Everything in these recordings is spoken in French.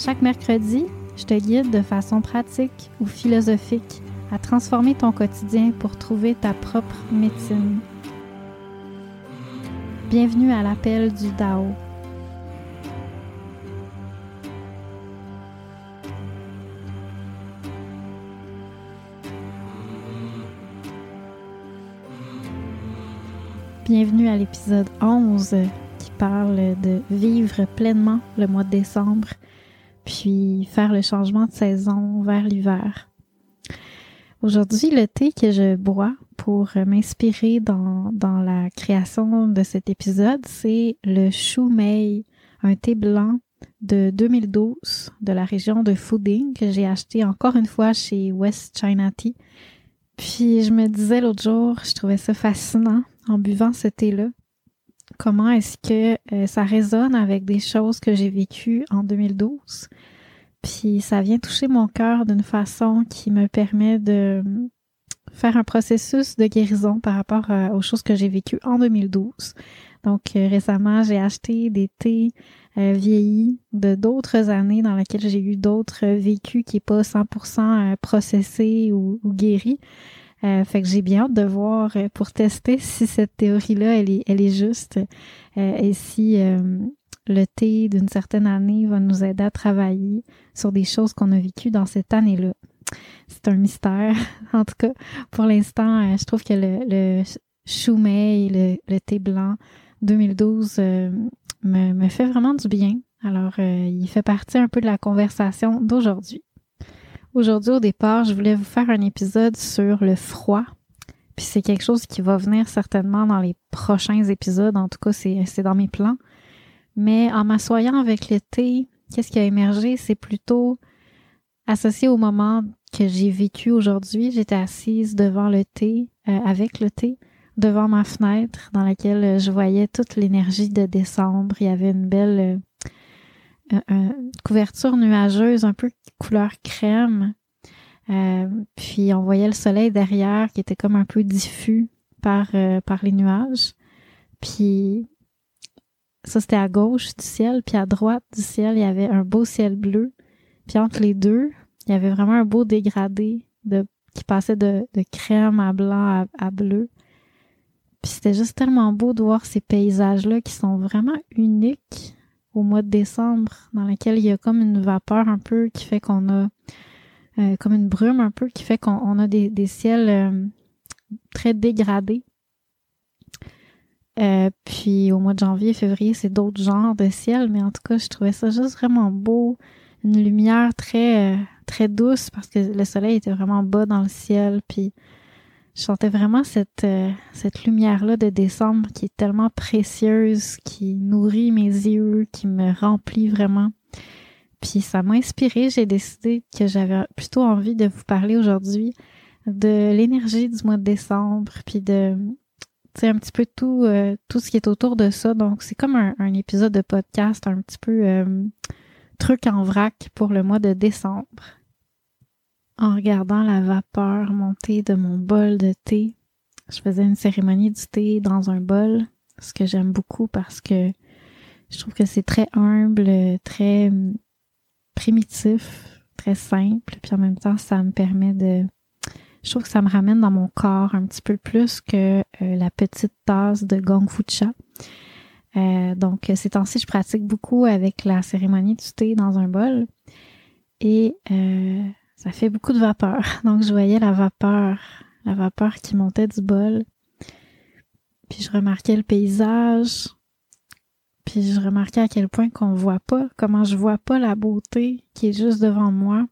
Chaque mercredi, je te guide de façon pratique ou philosophique à transformer ton quotidien pour trouver ta propre médecine. Bienvenue à l'appel du Dao. Bienvenue à l'épisode 11 qui parle de vivre pleinement le mois de décembre, puis faire le changement de saison vers l'hiver. Aujourd'hui, le thé que je bois pour m'inspirer dans, la création de cet épisode, c'est le Chou Mei, un thé blanc de 2012 de la région de Fuding que j'ai acheté encore une fois chez West China Tea. Puis je me disais l'autre jour, je trouvais ça fascinant en buvant ce thé-là. Comment est-ce que euh, ça résonne avec des choses que j'ai vécues en 2012? Puis ça vient toucher mon cœur d'une façon qui me permet de faire un processus de guérison par rapport euh, aux choses que j'ai vécues en 2012. Donc euh, récemment, j'ai acheté des thés vieillis de d'autres années dans lesquelles j'ai eu d'autres vécus qui n'est pas 100% processés ou, ou guéris. Euh, fait que j'ai bien hâte de voir euh, pour tester si cette théorie-là, elle est, elle est juste euh, et si le thé d'une certaine année va nous aider à travailler sur des choses qu'on a vécues dans cette année-là. C'est un mystère. en tout cas, pour l'instant, je trouve que le, le choumet le, le thé blanc 2012 me, me fait vraiment du bien. Alors, il fait partie un peu de la conversation d'aujourd'hui. Aujourd'hui, au départ, je voulais vous faire un épisode sur le froid. Puis c'est quelque chose qui va venir certainement dans les prochains épisodes. En tout cas, c'est, dans mes plans. Mais en m'assoyant avec le thé, qu'est-ce qui a émergé? C'est plutôt associé au moment que j'ai vécu aujourd'hui. J'étais assise devant le thé, euh, avec le thé, devant ma fenêtre dans laquelle je voyais toute l'énergie de décembre. Il y avait une belle une couverture nuageuse un peu couleur crème. Euh, puis on voyait le soleil derrière qui était comme un peu diffus par, euh, par les nuages. Puis ça, c'était à gauche du ciel. Puis à droite du ciel, il y avait un beau ciel bleu. Puis entre les deux, il y avait vraiment un beau dégradé de, qui passait de, de crème à blanc à, à bleu. Puis c'était juste tellement beau de voir ces paysages-là qui sont vraiment uniques au mois de décembre, dans lequel il y a comme une vapeur un peu qui fait qu'on a euh, comme une brume un peu qui fait qu'on a des, ciels euh, très dégradés. Euh, puis au mois de janvier, février, c'est d'autres genres de ciel, mais en tout cas, je trouvais ça juste vraiment beau, une lumière très très douce parce que le soleil était vraiment bas dans le ciel, puis je sentais vraiment cette, euh, cette lumière-là de décembre qui est tellement précieuse, qui nourrit mes yeux, qui me remplit vraiment. Puis ça m'a inspiré, j'ai décidé que j'avais plutôt envie de vous parler aujourd'hui de l'énergie du mois de décembre, puis de un petit peu tout euh, tout ce qui est autour de ça. Donc c'est comme un, un, épisode de podcast un petit peu euh, truc en vrac pour le mois de décembre en regardant la vapeur monter de mon bol de thé. Je faisais une cérémonie du thé dans un bol, ce que j'aime beaucoup parce que je trouve que c'est très humble, très hum, primitif, très simple, puis en même temps, ça me permet de... Je trouve que ça me ramène dans mon corps un petit peu plus que euh, la petite tasse de Gong Fu Cha. Euh, donc, ces temps-ci, je pratique beaucoup avec la cérémonie du thé dans un bol. Et euh, ça fait beaucoup de vapeur. Donc, je voyais la vapeur, la vapeur qui montait du bol. Puis je remarquais le paysage. Puis je remarquais à quel point qu'on voit pas, comment je vois pas la beauté qui est juste devant moi.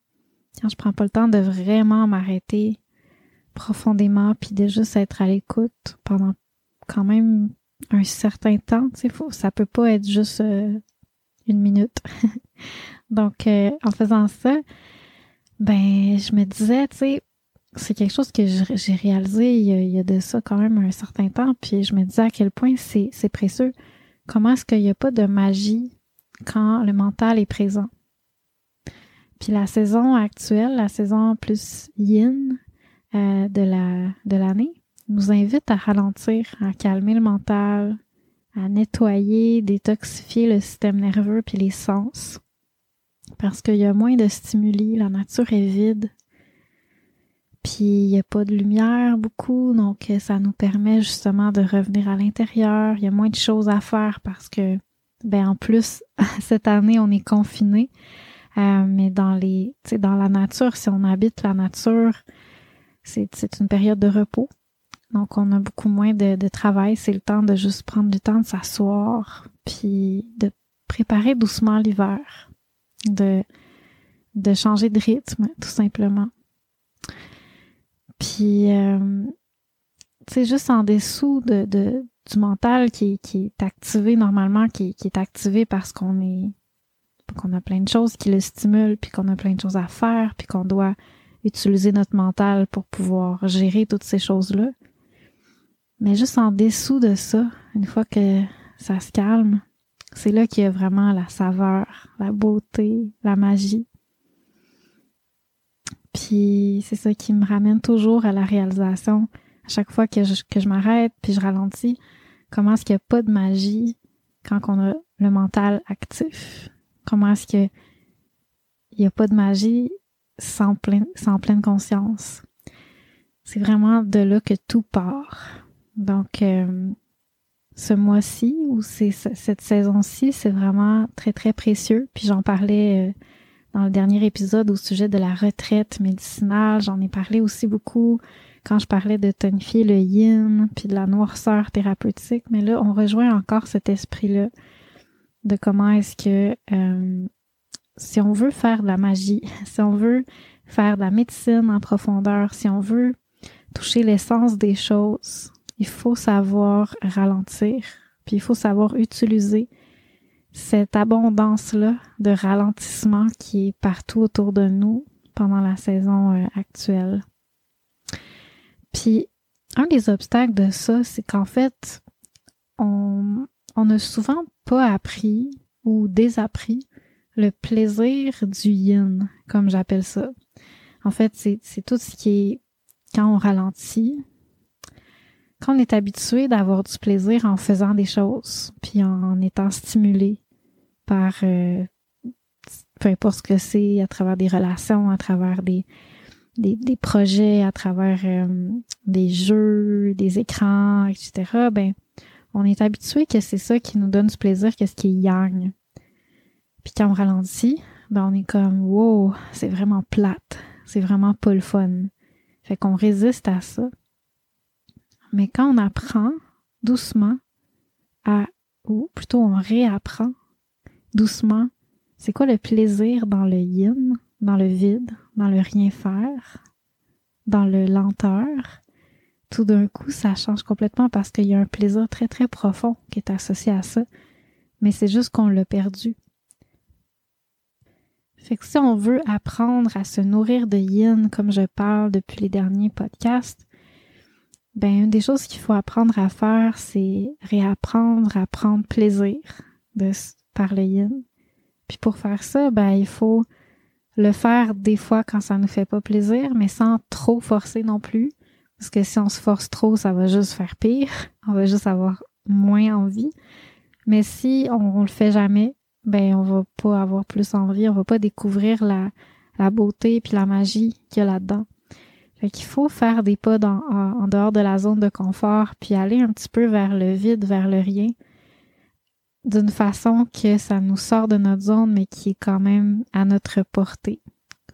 Quand je prends pas le temps de vraiment m'arrêter profondément puis de juste être à l'écoute pendant quand même un certain temps, tu sais, ça peut pas être juste euh, une minute. Donc, euh, en faisant ça, ben, je me disais, tu sais, c'est quelque chose que j'ai réalisé il y, a, de ça quand même un certain temps, puis je me disais à quel point c'est précieux. Comment est-ce qu'il n'y a pas de magie quand le mental est présent? Puis la saison actuelle, la saison plus yin euh, de la de l'année, nous invite à ralentir, à calmer le mental, à nettoyer, détoxifier le système nerveux puis les sens. Parce qu'il y a moins de stimuli, la nature est vide. Puis il n'y a pas de lumière beaucoup, donc ça nous permet justement de revenir à l'intérieur. Il y a moins de choses à faire parce que, ben en plus, cette année, on est confiné. Euh, mais dans les, dans la nature, si on habite la nature, c'est une période de repos. Donc, on a beaucoup moins de, de travail. C'est le temps de juste prendre du temps de s'asseoir, puis de préparer doucement l'hiver, de, de changer de rythme, tout simplement. Puis, euh, c'est juste en dessous de, de, du mental qui, qui est activé normalement, qui, qui est activé parce qu'on est qu'on a plein de choses qui le stimulent, puis qu'on a plein de choses à faire, puis qu'on doit utiliser notre mental pour pouvoir gérer toutes ces choses-là. Mais juste en dessous de ça, une fois que ça se calme, c'est là qu'il y a vraiment la saveur, la beauté, la magie. Puis c'est ça qui me ramène toujours à la réalisation. À chaque fois que je, m'arrête puis je ralentis, comment est-ce qu'il n'y a pas de magie quand on a le mental actif? Comment est-ce qu'il n'y a pas de magie sans, plein, sans pleine conscience? C'est vraiment de là que tout part. Donc, euh, ce mois-ci ou c'est cette saison-ci, c'est vraiment très, très précieux. Puis j'en parlais euh, dans le dernier épisode au sujet de la retraite médicinale. J'en ai parlé aussi beaucoup quand je parlais de tonifier le yin, puis de la noirceur thérapeutique. Mais là, on rejoint encore cet esprit-là de comment est-ce que euh, si on veut faire de la magie, si on veut faire de la médecine en profondeur, si on veut toucher l'essence des choses, il faut savoir ralentir, puis il faut savoir utiliser cette abondance-là de ralentissement qui est partout autour de nous pendant la saison euh, actuelle. Puis, un des obstacles de ça, c'est qu'en fait, on, on souvent pas appris ou désappris le plaisir du yin, comme j'appelle ça. En fait, c'est tout ce qui est quand on ralentit, quand on est habitué d'avoir du plaisir en faisant des choses, puis en, étant stimulé par euh, peu importe ce que c'est, à travers des relations, à travers des, des, projets, à travers euh, des jeux, des écrans, etc., ben, on est habitué que c'est ça qui nous donne du plaisir, qu'est-ce qui est yang. Puis quand on ralentit, ben on est comme wow, c'est vraiment plate, c'est vraiment pas le fun. Fait qu'on résiste à ça. Mais quand on apprend doucement à, ou plutôt on réapprend doucement, c'est quoi le plaisir dans le yin, dans le vide, dans le rien faire, dans le lenteur, tout d'un coup, ça change complètement parce qu'il y a un plaisir très, très profond qui est associé à ça. Mais c'est juste qu'on l'a perdu. Fait que si on veut apprendre à se nourrir de yin, comme je parle depuis les derniers podcasts, ben, une des choses qu'il faut apprendre à faire, c'est réapprendre à prendre plaisir de, par le yin. Puis pour faire ça, ben, il faut le faire des fois quand ça nous fait pas plaisir, mais sans trop forcer non plus. Parce que si on se force trop, ça va juste faire pire. On va juste avoir moins envie. Mais si on, le fait jamais, ben, on va pas avoir plus envie. On va pas découvrir la, la beauté puis la magie qu'il y a là-dedans. Fait qu'il faut faire des pas en, dehors de la zone de confort, puis aller un petit peu vers le vide, vers le rien, d'une façon que ça nous sort de notre zone, mais qui est quand même à notre portée.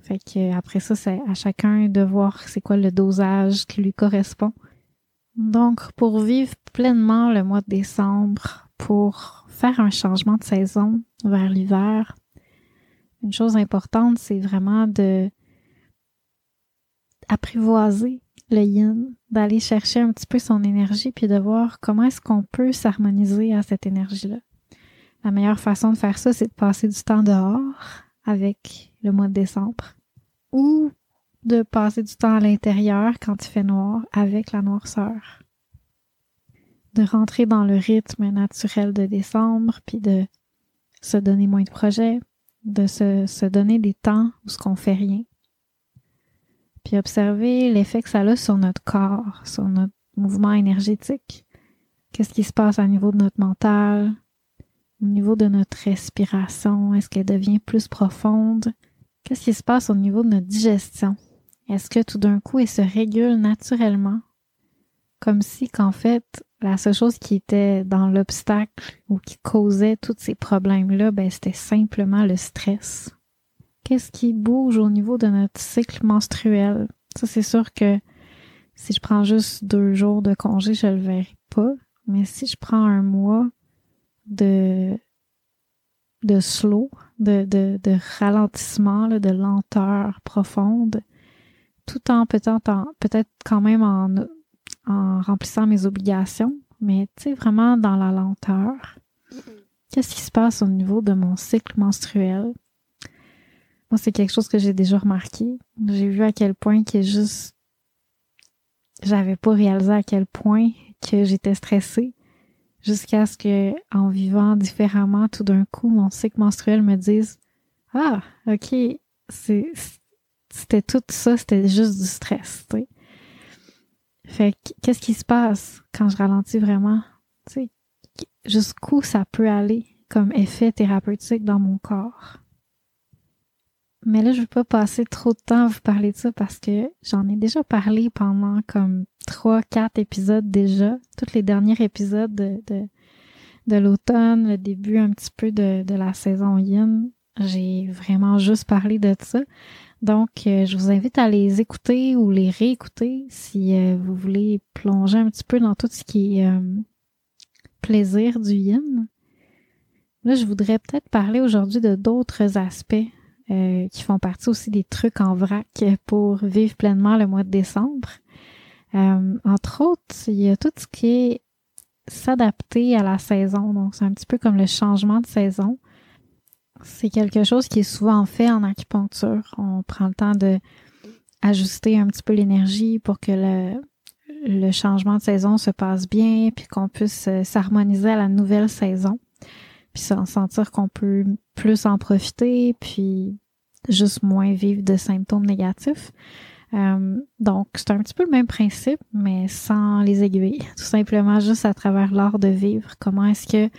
Fait que après ça, c'est à chacun de voir c'est quoi le dosage qui lui correspond. Donc, pour vivre pleinement le mois de décembre, pour faire un changement de saison vers l'hiver, une chose importante, c'est vraiment de apprivoiser le yin, d'aller chercher un petit peu son énergie puis de voir comment est-ce qu'on peut s'harmoniser à cette énergie-là. La meilleure façon de faire ça, c'est de passer du temps dehors avec le mois de décembre ou de passer du temps à l'intérieur quand il fait noir avec la noirceur. De rentrer dans le rythme naturel de décembre puis de se donner moins de projets, de se, se donner des temps où ce qu'on fait rien. Puis observer l'effet que ça a sur notre corps, sur notre mouvement énergétique. Qu'est-ce qui se passe au niveau de notre mental, au niveau de notre respiration? Est-ce qu'elle devient plus profonde? Qu'est-ce qui se passe au niveau de notre digestion? Est-ce que tout d'un coup, elle se régule naturellement? Comme si qu'en fait, la seule chose qui était dans l'obstacle ou qui causait tous ces problèmes-là, ben, c'était simplement le stress. Qu'est-ce qui bouge au niveau de notre cycle menstruel? Ça, c'est sûr que si je prends juste deux jours de congé, je le verrai pas. Mais si je prends un mois de, de slow, de, de, de ralentissement, de lenteur profonde, tout en peut-être peut-être quand même en, en remplissant mes obligations, mais tu sais, vraiment dans la lenteur. Qu'est-ce qui se passe au niveau de mon cycle menstruel? Moi, c'est quelque chose que j'ai déjà remarqué. J'ai vu à quel point que juste j'avais pas réalisé à quel point que j'étais stressée jusqu'à ce que en vivant différemment tout d'un coup mon cycle menstruel me dise ah ok c'est c'était tout ça c'était juste du stress tu sais fait qu'est-ce qui se passe quand je ralentis vraiment? Tu sais, jusqu'où ça peut aller comme effet thérapeutique dans mon corps? Mais là, je veux pas passer trop de temps à vous parler de ça parce que j'en ai déjà parlé pendant comme trois, quatre épisodes déjà. Tous les derniers épisodes de, de, de l'automne, le début un petit peu de, de la saison yin. J'ai vraiment juste parlé de ça. Donc, euh, je vous invite à les écouter ou les réécouter si euh, vous voulez plonger un petit peu dans tout ce qui est euh, plaisir du yin. Là, je voudrais peut-être parler aujourd'hui de d'autres aspects qui font partie aussi des trucs en vrac pour vivre pleinement le mois de décembre. entre autres, il y a tout ce qui est s'adapter à la saison. Donc, c'est un petit peu comme le changement de saison. C'est quelque chose qui est souvent fait en acupuncture. On prend le temps de ajuster un petit peu l'énergie pour que le, le changement de saison se passe bien, puis qu'on puisse euh, s'harmoniser à la nouvelle saison, puis sentir qu'on peut plus en profiter, puis juste moins vivre de symptômes négatifs. Euh, donc, c'est un petit peu le même principe, mais sans les aiguilles. Tout simplement juste à travers l'art de vivre. Comment est-ce que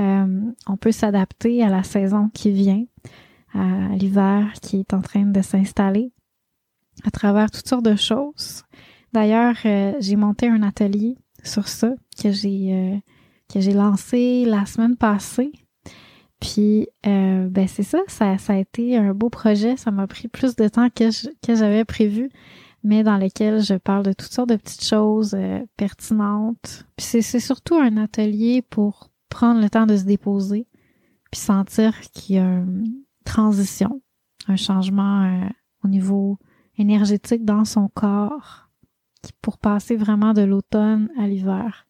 euh, on peut s'adapter à la saison qui vient, à l'hiver qui est en train de s'installer, à travers toutes sortes de choses. D'ailleurs, euh, j'ai monté un atelier sur ça que j'ai que j'ai lancé la semaine passée. Puis ben c'est ça, ça, ça a été un beau projet. Ça m'a pris plus de temps que que j'avais prévu, mais dans lequel je parle de toutes sortes de petites choses pertinentes. Puis c'est surtout un atelier pour prendre le temps de se déposer, puis sentir qu'il y a une transition, un changement euh, au niveau énergétique dans son corps pour passer vraiment de l'automne à l'hiver.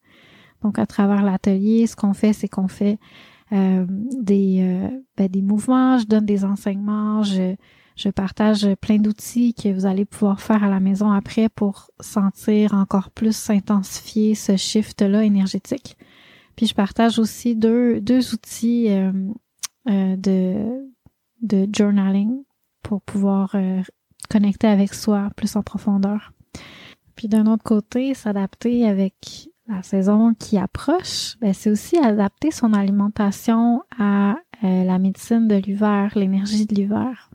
Donc à travers l'atelier, ce qu'on fait, c'est qu'on fait euh, des, euh, ben, des mouvements, je donne des enseignements, je, je partage plein d'outils que vous allez pouvoir faire à la maison après pour sentir encore plus s'intensifier ce shift-là énergétique. Puis je partage aussi deux, deux outils euh, euh, de, de journaling pour pouvoir euh, connecter avec soi plus en profondeur. Puis d'un autre côté, s'adapter avec la saison qui approche, ben c'est aussi adapter son alimentation à la médecine de l'hiver, l'énergie de l'hiver.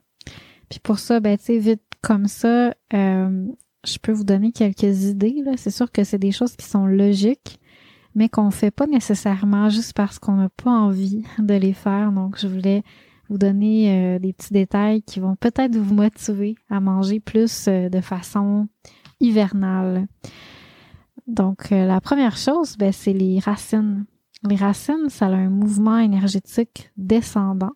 Puis pour ça, ben tu sais, vite comme ça, je peux vous donner quelques idées. C'est sûr que c'est des choses qui sont logiques, mais qu'on ne fait pas nécessairement juste parce qu'on n'a pas envie de les faire. Donc, je voulais vous donner euh, des petits détails qui vont peut-être vous motiver à manger plus euh, de façon hivernale. Donc, euh, la première chose, ben, c'est les racines. Les racines, ça a un mouvement énergétique descendant.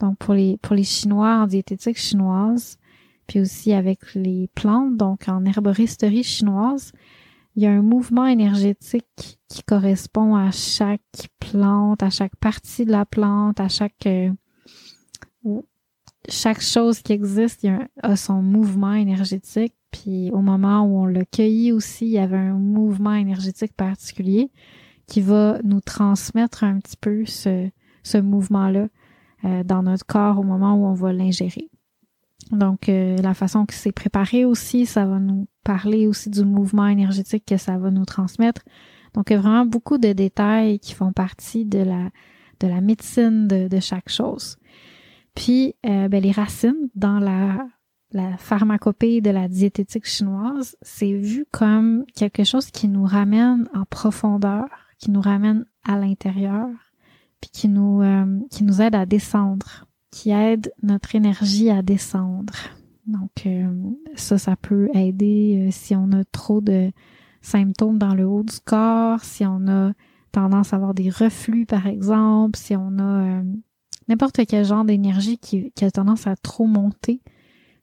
Donc, pour les, pour les Chinois en diététique chinoise, puis aussi avec les plantes, donc en herboristerie chinoise, il y a un mouvement énergétique qui correspond à chaque plante, à chaque partie de la plante, à chaque euh, chaque chose qui existe a, son mouvement énergétique. Puis au moment où on l'a cueilli aussi, il y avait un mouvement énergétique particulier qui va nous transmettre un petit peu ce, ce mouvement-là euh, dans notre corps au moment où on va l'ingérer. Donc, euh, la façon que c'est préparé aussi, ça va nous parler aussi du mouvement énergétique que ça va nous transmettre. Donc, il y a vraiment beaucoup de détails qui font partie de la, de la médecine de, de chaque chose. Puis, euh, ben, les racines dans la, la pharmacopée de la diététique chinoise, c'est vu comme quelque chose qui nous ramène en profondeur, qui nous ramène à l'intérieur, puis qui nous, euh, qui nous aide à descendre qui aide notre énergie à descendre. Donc euh, ça, ça peut aider euh, si on a trop de symptômes dans le haut du corps, si on a tendance à avoir des reflux par exemple, si on a euh, n'importe quel genre d'énergie qui, a tendance à trop monter,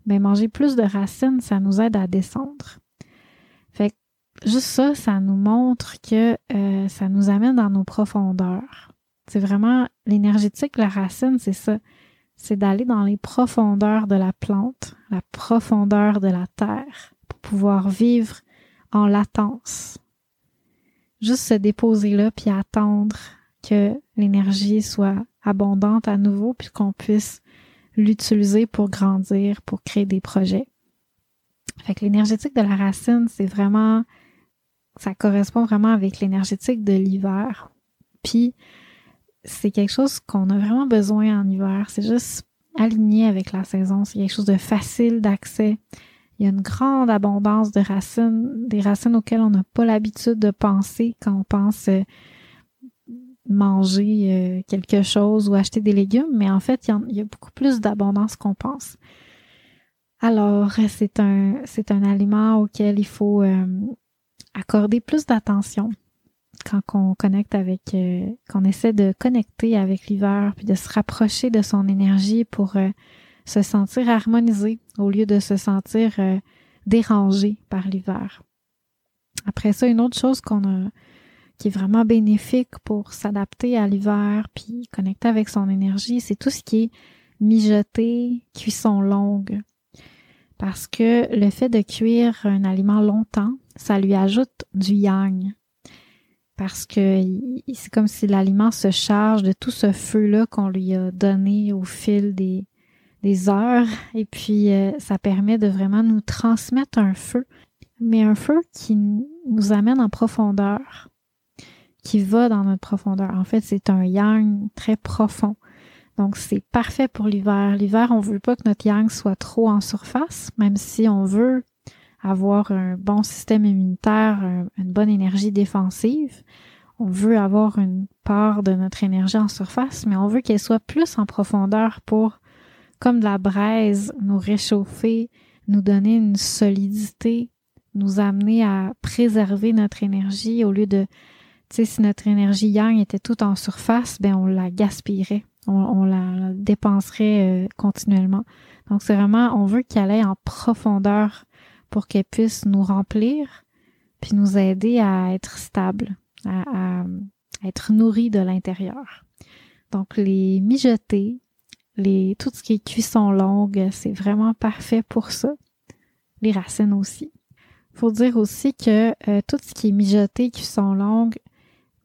mais ben, manger plus de racines, ça nous aide à descendre. Fait que juste ça, ça nous montre que ça nous amène dans nos profondeurs. C'est vraiment l'énergétique, la racine, c'est ça c'est d'aller dans les profondeurs de la plante, la profondeur de la terre, pour pouvoir vivre en latence. Juste se déposer là, puis attendre que l'énergie soit abondante à nouveau, puis qu'on puisse l'utiliser pour grandir, pour créer des projets. Fait que l'énergétique de la racine, c'est vraiment, ça correspond vraiment avec l'énergétique de l'hiver. Puis, c'est quelque chose qu'on a vraiment besoin en hiver. C'est juste aligné avec la saison. C'est quelque chose de facile d'accès. Il y a une grande abondance de racines, des racines auxquelles on n'a pas l'habitude de penser quand on pense euh, manger euh, quelque chose ou acheter des légumes, mais en fait, il y, a beaucoup plus d'abondance qu'on pense. Alors, c'est un, c'est un aliment auquel il faut euh, accorder plus d'attention quand on connecte avec, euh, qu'on essaie de connecter avec l'hiver, puis de se rapprocher de son énergie pour se sentir harmonisé au lieu de se sentir dérangé par l'hiver. Après ça, une autre chose qu'on a, qui est vraiment bénéfique pour s'adapter à l'hiver, puis connecter avec son énergie, c'est tout ce qui est mijoter, cuisson longue. Parce que le fait de cuire un aliment longtemps, ça lui ajoute du yang. Parce que c'est comme si l'aliment se charge de tout ce feu-là qu'on lui a donné au fil des, des heures. Et puis euh, ça permet de vraiment nous transmettre un feu, mais un feu qui nous amène en profondeur, qui va dans notre profondeur. En fait, c'est un yang très profond. Donc, c'est parfait pour l'hiver. L'hiver, on veut pas que notre yang soit trop en surface, même si on veut avoir un bon système immunitaire, une bonne énergie défensive. On veut avoir une part de notre énergie en surface, mais on veut qu'elle soit plus en profondeur pour, comme de la braise, nous réchauffer, nous donner une solidité, nous amener à préserver notre énergie au lieu de, si notre énergie yang était toute en surface, ben on la gaspillerait, on, la dépenserait euh, continuellement. Donc c'est vraiment, on veut qu'elle aille en profondeur pour qu'elle puisse nous remplir, puis nous aider à être stable, à, être nourri de l'intérieur. Donc les mijoter, les tout ce qui est cuisson longue, c'est vraiment parfait pour ça. Les racines aussi. Faut dire aussi que euh, tout ce qui est mijoté, cuisson longue,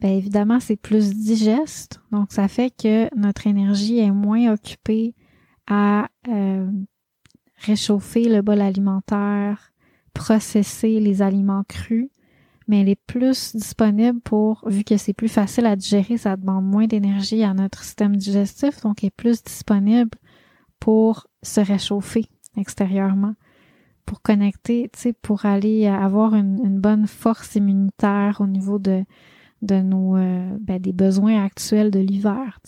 bien évidemment c'est plus digeste, donc ça fait que notre énergie est moins occupée à euh, réchauffer le bol alimentaire, processer les aliments crus, mais elle est plus disponible pour, vu que c'est plus facile à digérer, ça demande moins d'énergie à notre système digestif, donc elle est plus disponible pour se réchauffer extérieurement, pour connecter, tu sais, pour aller avoir une, bonne force immunitaire au niveau de, de nos euh, ben, des besoins actuels de l'hiver.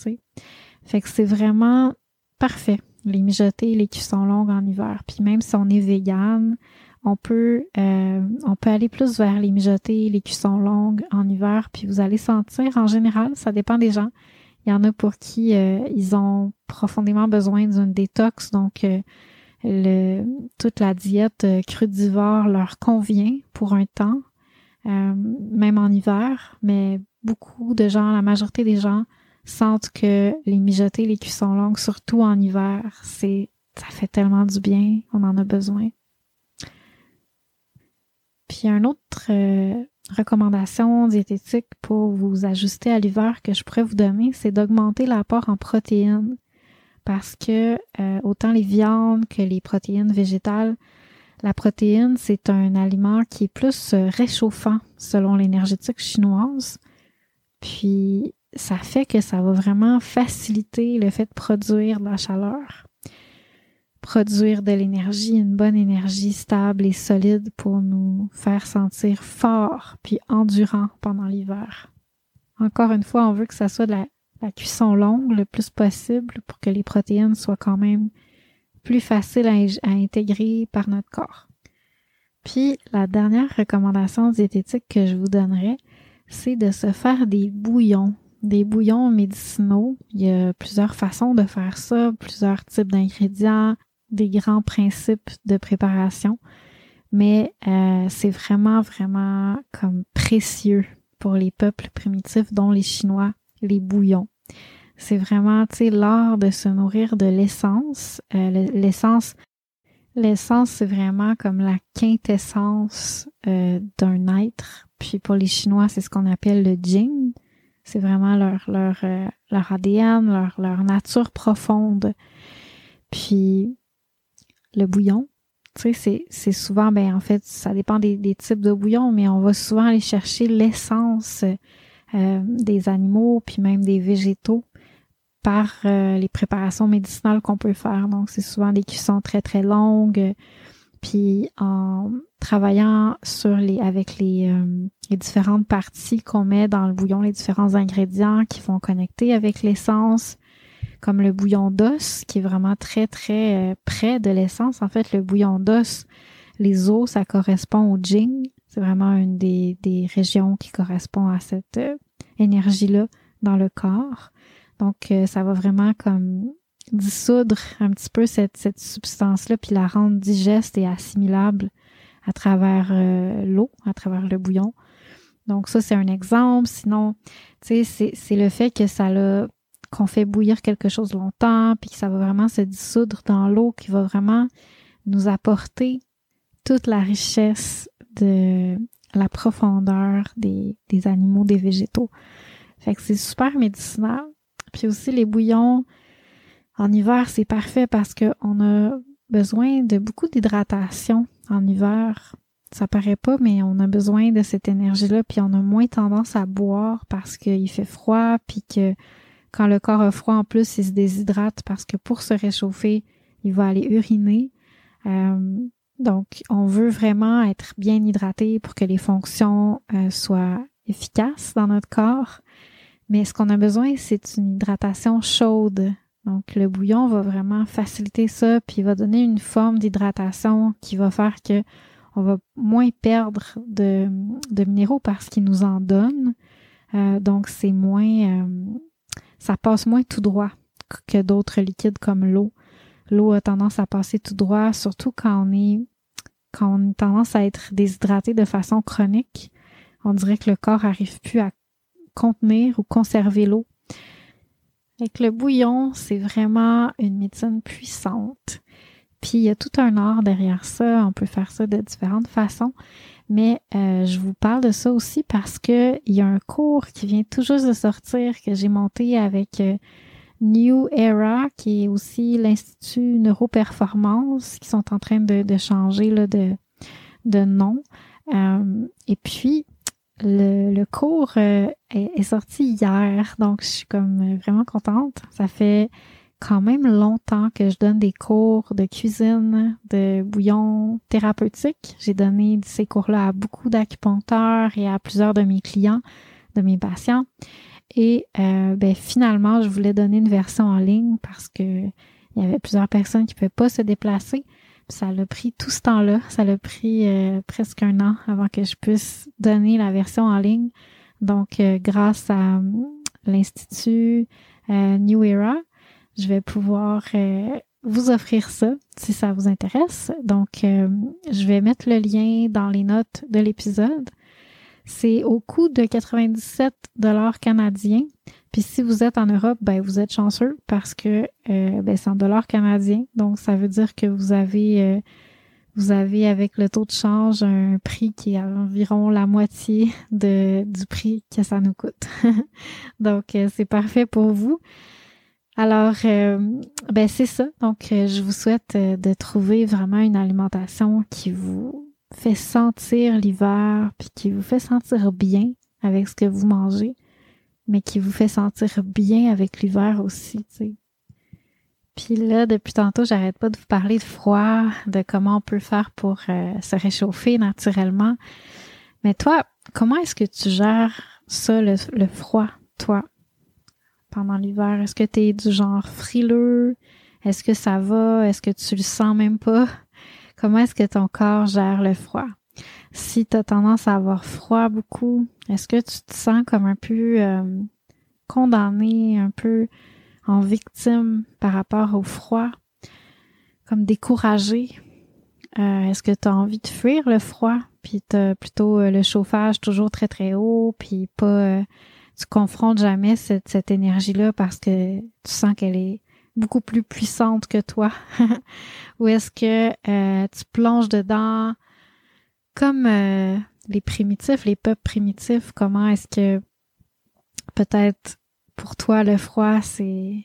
Fait que c'est vraiment parfait, les mijotés, les cuissons longues en hiver. Puis même si on est vegan, on peut euh, on peut aller plus vers les mijotés, les cuissons longues en hiver, puis vous allez sentir en général, ça dépend des gens. Il y en a pour qui euh, ils ont profondément besoin d'une détox, donc le, toute la diète crudivore leur convient pour un temps, même en hiver, mais beaucoup de gens, la majorité des gens sentent que les mijotés, les cuissons longues, surtout en hiver, c'est ça fait tellement du bien, on en a besoin. Puis une autre euh, recommandation diététique pour vous ajuster à l'hiver que je pourrais vous donner, c'est d'augmenter l'apport en protéines. Parce que euh, autant les viandes que les protéines végétales, la protéine, c'est un aliment qui est plus euh, réchauffant selon l'énergétique chinoise. Puis ça fait que ça va vraiment faciliter le fait de produire de la chaleur, produire de l'énergie, une bonne énergie stable et solide pour nous faire sentir forts puis endurants pendant l'hiver. Encore une fois, on veut que ça soit de la, cuisson longue le plus possible pour que les protéines soient quand même plus faciles à intégrer par notre corps. Puis la dernière recommandation diététique que je vous donnerais, c'est de se faire des bouillons, des bouillons médicinaux. Il y a plusieurs façons de faire ça, plusieurs types d'ingrédients, des grands principes de préparation, mais euh, c'est vraiment, vraiment comme précieux pour les peuples primitifs, dont les Chinois, les bouillons. C'est vraiment, tu sais, l'art de se nourrir de l'essence. Euh, l'essence, l'essence, c'est vraiment comme la quintessence euh, d'un être puis pour les Chinois, c'est ce qu'on appelle le Jing. C'est vraiment leur, leur, euh, leur ADN, leur, leur nature profonde. Puis le bouillon, tu sais, c'est souvent, ben en fait, ça dépend des, types de bouillon, mais on va souvent aller chercher l'essence des animaux, puis même des végétaux par euh, les préparations médicinales qu'on peut faire. Donc, c'est souvent des cuissons très, très longues, puis en travaillant sur les avec les, euh, les différentes parties qu'on met dans le bouillon, les différents ingrédients qui vont connecter avec l'essence, comme le bouillon d'os qui est vraiment très très euh, près de l'essence. En fait, le bouillon d'os, les os, ça correspond au jing. C'est vraiment une des, des régions qui correspond à cette énergie-là dans le corps. Donc, ça va vraiment comme dissoudre un petit peu cette, cette substance-là, puis la rendre digeste et assimilable à travers euh, l'eau, à travers le bouillon. Donc ça, c'est un exemple. Sinon, tu sais, c'est le fait que ça l'a qu'on fait bouillir quelque chose longtemps, puis que ça va vraiment se dissoudre dans l'eau, qui va vraiment nous apporter toute la richesse de la profondeur des, des animaux, des végétaux. Fait que c'est super médicinal. Puis aussi les bouillons, en hiver, c'est parfait parce qu'on a besoin de beaucoup d'hydratation en hiver. Ça paraît pas, mais on a besoin de cette énergie-là, puis on a moins tendance à boire parce qu'il fait froid, puis que quand le corps a froid en plus, il se déshydrate parce que pour se réchauffer, il va aller uriner. Euh, donc, on veut vraiment être bien hydraté pour que les fonctions euh, soient efficaces dans notre corps. Mais ce qu'on a besoin, c'est une hydratation chaude. Donc, le bouillon va vraiment faciliter ça, puis il va donner une forme d'hydratation qui va faire que on va moins perdre de, minéraux parce qu'il nous en donne. Euh, donc, c'est moins, euh, ça passe moins tout droit que d'autres liquides comme l'eau. L'eau a tendance à passer tout droit, surtout quand on est, quand on a tendance à être déshydraté de façon chronique. On dirait que le corps n'arrive plus à contenir ou conserver l'eau. Avec le bouillon, c'est vraiment une médecine puissante. Puis il y a tout un art derrière ça. On peut faire ça de différentes façons. Mais euh, je vous parle de ça aussi parce que il y a un cours qui vient tout juste de sortir que j'ai monté avec euh, New Era, qui est aussi l'Institut Neuroperformance, qui sont en train de, changer là, de, de nom. Euh, et puis, le, cours euh, est, sorti hier, donc je suis comme vraiment contente. Ça fait quand même longtemps que je donne des cours de cuisine, de bouillon thérapeutique. J'ai donné ces cours-là à beaucoup d'acupuncteurs et à plusieurs de mes clients. de mes patients. Et euh, ben, finalement, je voulais donner une version en ligne parce que il y avait plusieurs personnes qui ne pouvaient pas se déplacer. Ça a pris tout ce temps-là. Ça a pris euh, presque un an avant que je puisse donner la version en ligne. Donc, euh, grâce à l'Institut New Era, je vais pouvoir vous offrir ça si ça vous intéresse. Donc, je vais mettre le lien dans les notes de l'épisode. C'est au coût de 97 dollars canadiens. Puis si vous êtes en Europe, ben vous êtes chanceux parce que euh, ben, c'est en dollars canadiens. Donc ça veut dire que vous avez euh, vous avez avec le taux de change un prix qui est environ la moitié de, du prix que ça nous coûte. Donc euh, c'est parfait pour vous. Alors, ben c'est ça. Donc, je vous souhaite de trouver vraiment une alimentation qui vous fait sentir l'hiver, puis qui vous fait sentir bien avec ce que vous mangez, mais qui vous fait sentir bien avec l'hiver aussi, tu sais. Puis là, depuis tantôt, j'arrête pas de vous parler de froid, de comment on peut faire pour euh, se réchauffer naturellement. Mais toi, comment est-ce que tu gères ça, le, froid, toi, pendant l'hiver? Est-ce que tu es du genre frileux? Est-ce que ça va? Est-ce que tu le sens même pas? Comment est-ce que ton corps gère le froid? Si tu as tendance à avoir froid beaucoup, est-ce que tu te sens comme un peu euh, condamné, un peu en victime par rapport au froid, comme découragé? Euh, est-ce que tu as envie de fuir le froid, puis tu plutôt euh, le chauffage toujours très très haut, puis pas tu confrontes jamais cette, cette énergie-là parce que tu sens qu'elle est beaucoup plus puissante que toi? Ou est-ce que euh, tu plonges dedans comme euh, les primitifs, les peuples primitifs? Comment est-ce que peut-être pour toi le froid c'est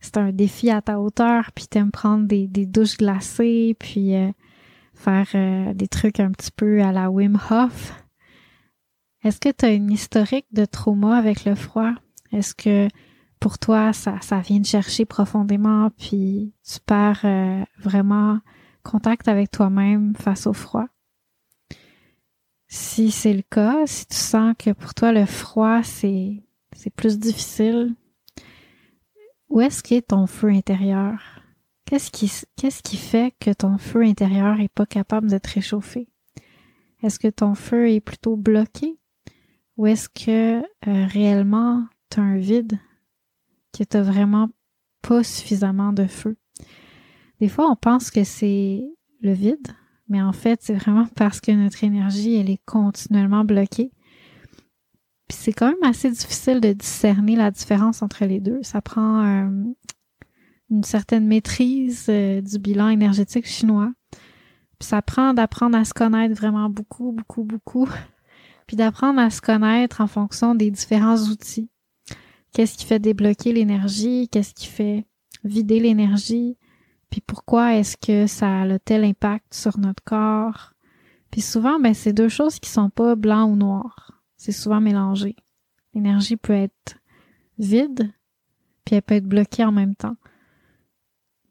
c'est un défi à ta hauteur, puis t'aimes prendre des, des douches glacées, puis euh, faire des trucs un petit peu à la Wim Hof. Est-ce que tu as une historique de trauma avec le froid? Est-ce que pour toi, ça, ça vient chercher profondément, puis tu perds euh, vraiment contact avec toi-même face au froid? Si c'est le cas, si tu sens que pour toi le froid c'est c'est plus difficile, où est-ce qu'est ton feu intérieur? Qu'est-ce qui qu'est-ce qui fait que ton feu intérieur est pas capable de te réchauffer? Est-ce que ton feu est plutôt bloqué? Ou est-ce que euh, réellement tu as un vide que tu vraiment pas suffisamment de feu? Des fois, on pense que c'est le vide, mais en fait, c'est vraiment parce que notre énergie, elle est continuellement bloquée. Puis c'est quand même assez difficile de discerner la différence entre les deux. Ça prend euh, une certaine maîtrise euh, du bilan énergétique chinois. Puis ça prend d'apprendre à se connaître vraiment beaucoup, beaucoup, beaucoup. Puis d'apprendre à se connaître en fonction des différents outils Qu'est-ce qui fait débloquer l'énergie? Qu'est-ce qui fait vider l'énergie? Puis pourquoi est-ce que ça a tel impact sur notre corps? Puis souvent, ben, c'est deux choses qui sont pas blanc ou noir. C'est souvent mélangé. L'énergie peut être vide, puis elle peut être bloquée en même temps.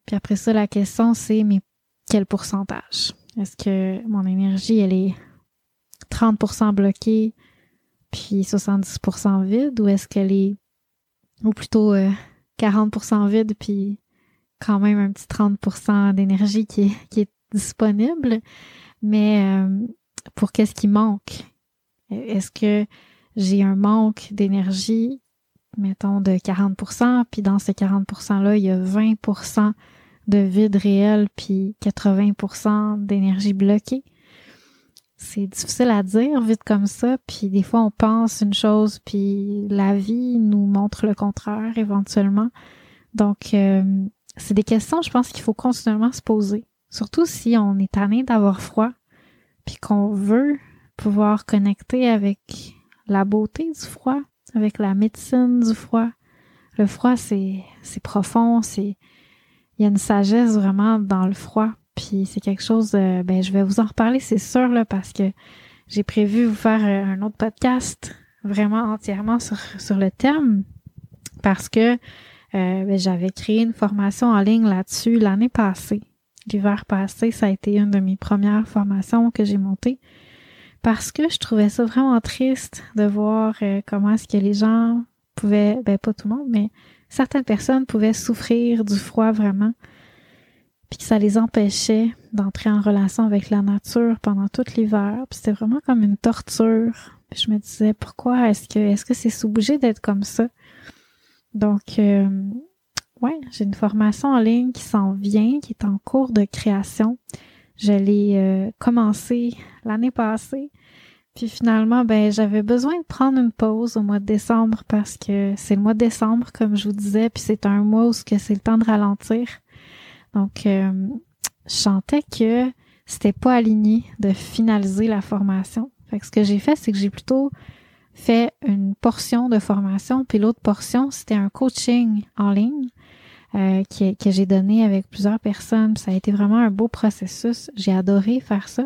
Puis après ça, la question, c'est, mais quel pourcentage? Est-ce que mon énergie, elle est 30% bloquée, puis 70% vide, ou est-ce qu'elle est ou plutôt 40% euh, vide, puis quand même un petit 30% d'énergie qui est, qui est disponible. Mais euh, pour qu'est-ce qui manque? Est-ce que j'ai un manque d'énergie, mettons, de 40%, puis dans ces 40%-là, il y a 20% de vide réel, puis 80% d'énergie bloquée? c'est difficile à dire vite comme ça, puis des fois on pense une chose, puis la vie nous montre le contraire éventuellement. Donc, euh, c'est des questions, je pense, qu'il faut continuellement se poser. Surtout si on est tanné d'avoir froid, puis qu'on veut pouvoir connecter avec la beauté du froid, avec la médecine du froid. Le froid, c'est, profond, c'est, il y a une sagesse vraiment dans le froid. Puis c'est quelque chose, euh, ben je vais vous en reparler, c'est sûr, là, parce que j'ai prévu vous faire euh, un autre podcast vraiment entièrement sur, sur le thème. Parce que euh, ben, j'avais créé une formation en ligne là-dessus l'année passée. L'hiver passé, ça a été une de mes premières formations que j'ai montées. parce que je trouvais ça vraiment triste de voir euh, comment est-ce que les gens pouvaient, ben pas tout le monde, mais certaines personnes pouvaient souffrir du froid vraiment, puis que ça les empêchait d'entrer en relation avec la nature pendant tout l'hiver. Puis c'était vraiment comme une torture. Je me disais pourquoi est-ce que est-ce que c'est obligé d'être comme ça? Donc euh, ouais, j'ai une formation en ligne qui s'en vient, qui est en cours de création. Je l'ai euh, commencé l'année passée. Puis finalement, ben j'avais besoin de prendre une pause au mois de décembre parce que c'est le mois de décembre, comme je vous disais, puis c'est un mois où c'est le temps de ralentir. Donc, euh, je sentais que c'était pas aligné de finaliser la formation. Fait que ce que j'ai fait, c'est que j'ai plutôt fait une portion de formation, puis l'autre portion, c'était un coaching en ligne euh, que j'ai donné avec plusieurs personnes. Ça a été vraiment un beau processus. J'ai adoré faire ça.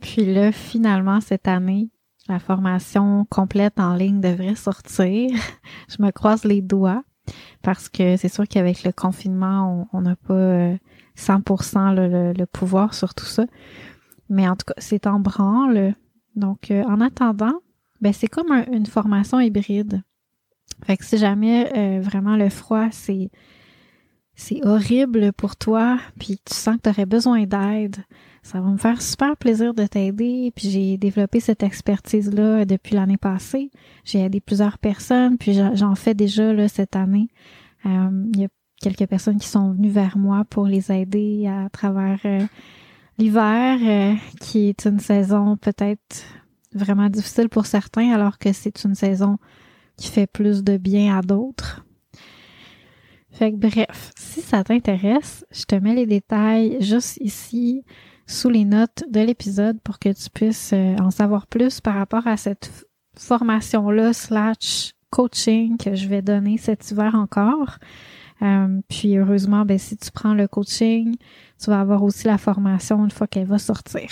Puis là, finalement, cette année, la formation complète en ligne devrait sortir. Je me croise les doigts parce que c'est sûr qu'avec le confinement, on n'a pas 100% euh, le, pouvoir sur tout ça. Mais en tout cas, c'est en branle. Donc, euh, en attendant, ben c'est comme une formation hybride. Fait que si jamais vraiment le froid, c'est c'est horrible pour toi, puis tu sens que tu aurais besoin d'aide, ça va me faire super plaisir de t'aider. Puis j'ai développé cette expertise-là depuis l'année passée. J'ai aidé plusieurs personnes, puis j'en fais déjà là, cette année. Euh, il y a quelques personnes qui sont venues vers moi pour les aider à travers euh, l'hiver, euh, qui est une saison peut-être vraiment difficile pour certains, alors que c'est une saison qui fait plus de bien à d'autres. Fait que bref, si ça t'intéresse, je te mets les détails juste ici sous les notes de l'épisode pour que tu puisses euh, en savoir plus par rapport à cette formation-là slash coaching que je vais donner cet hiver encore. Euh, puis heureusement, ben, si tu prends le coaching, tu vas avoir aussi la formation une fois qu'elle va sortir.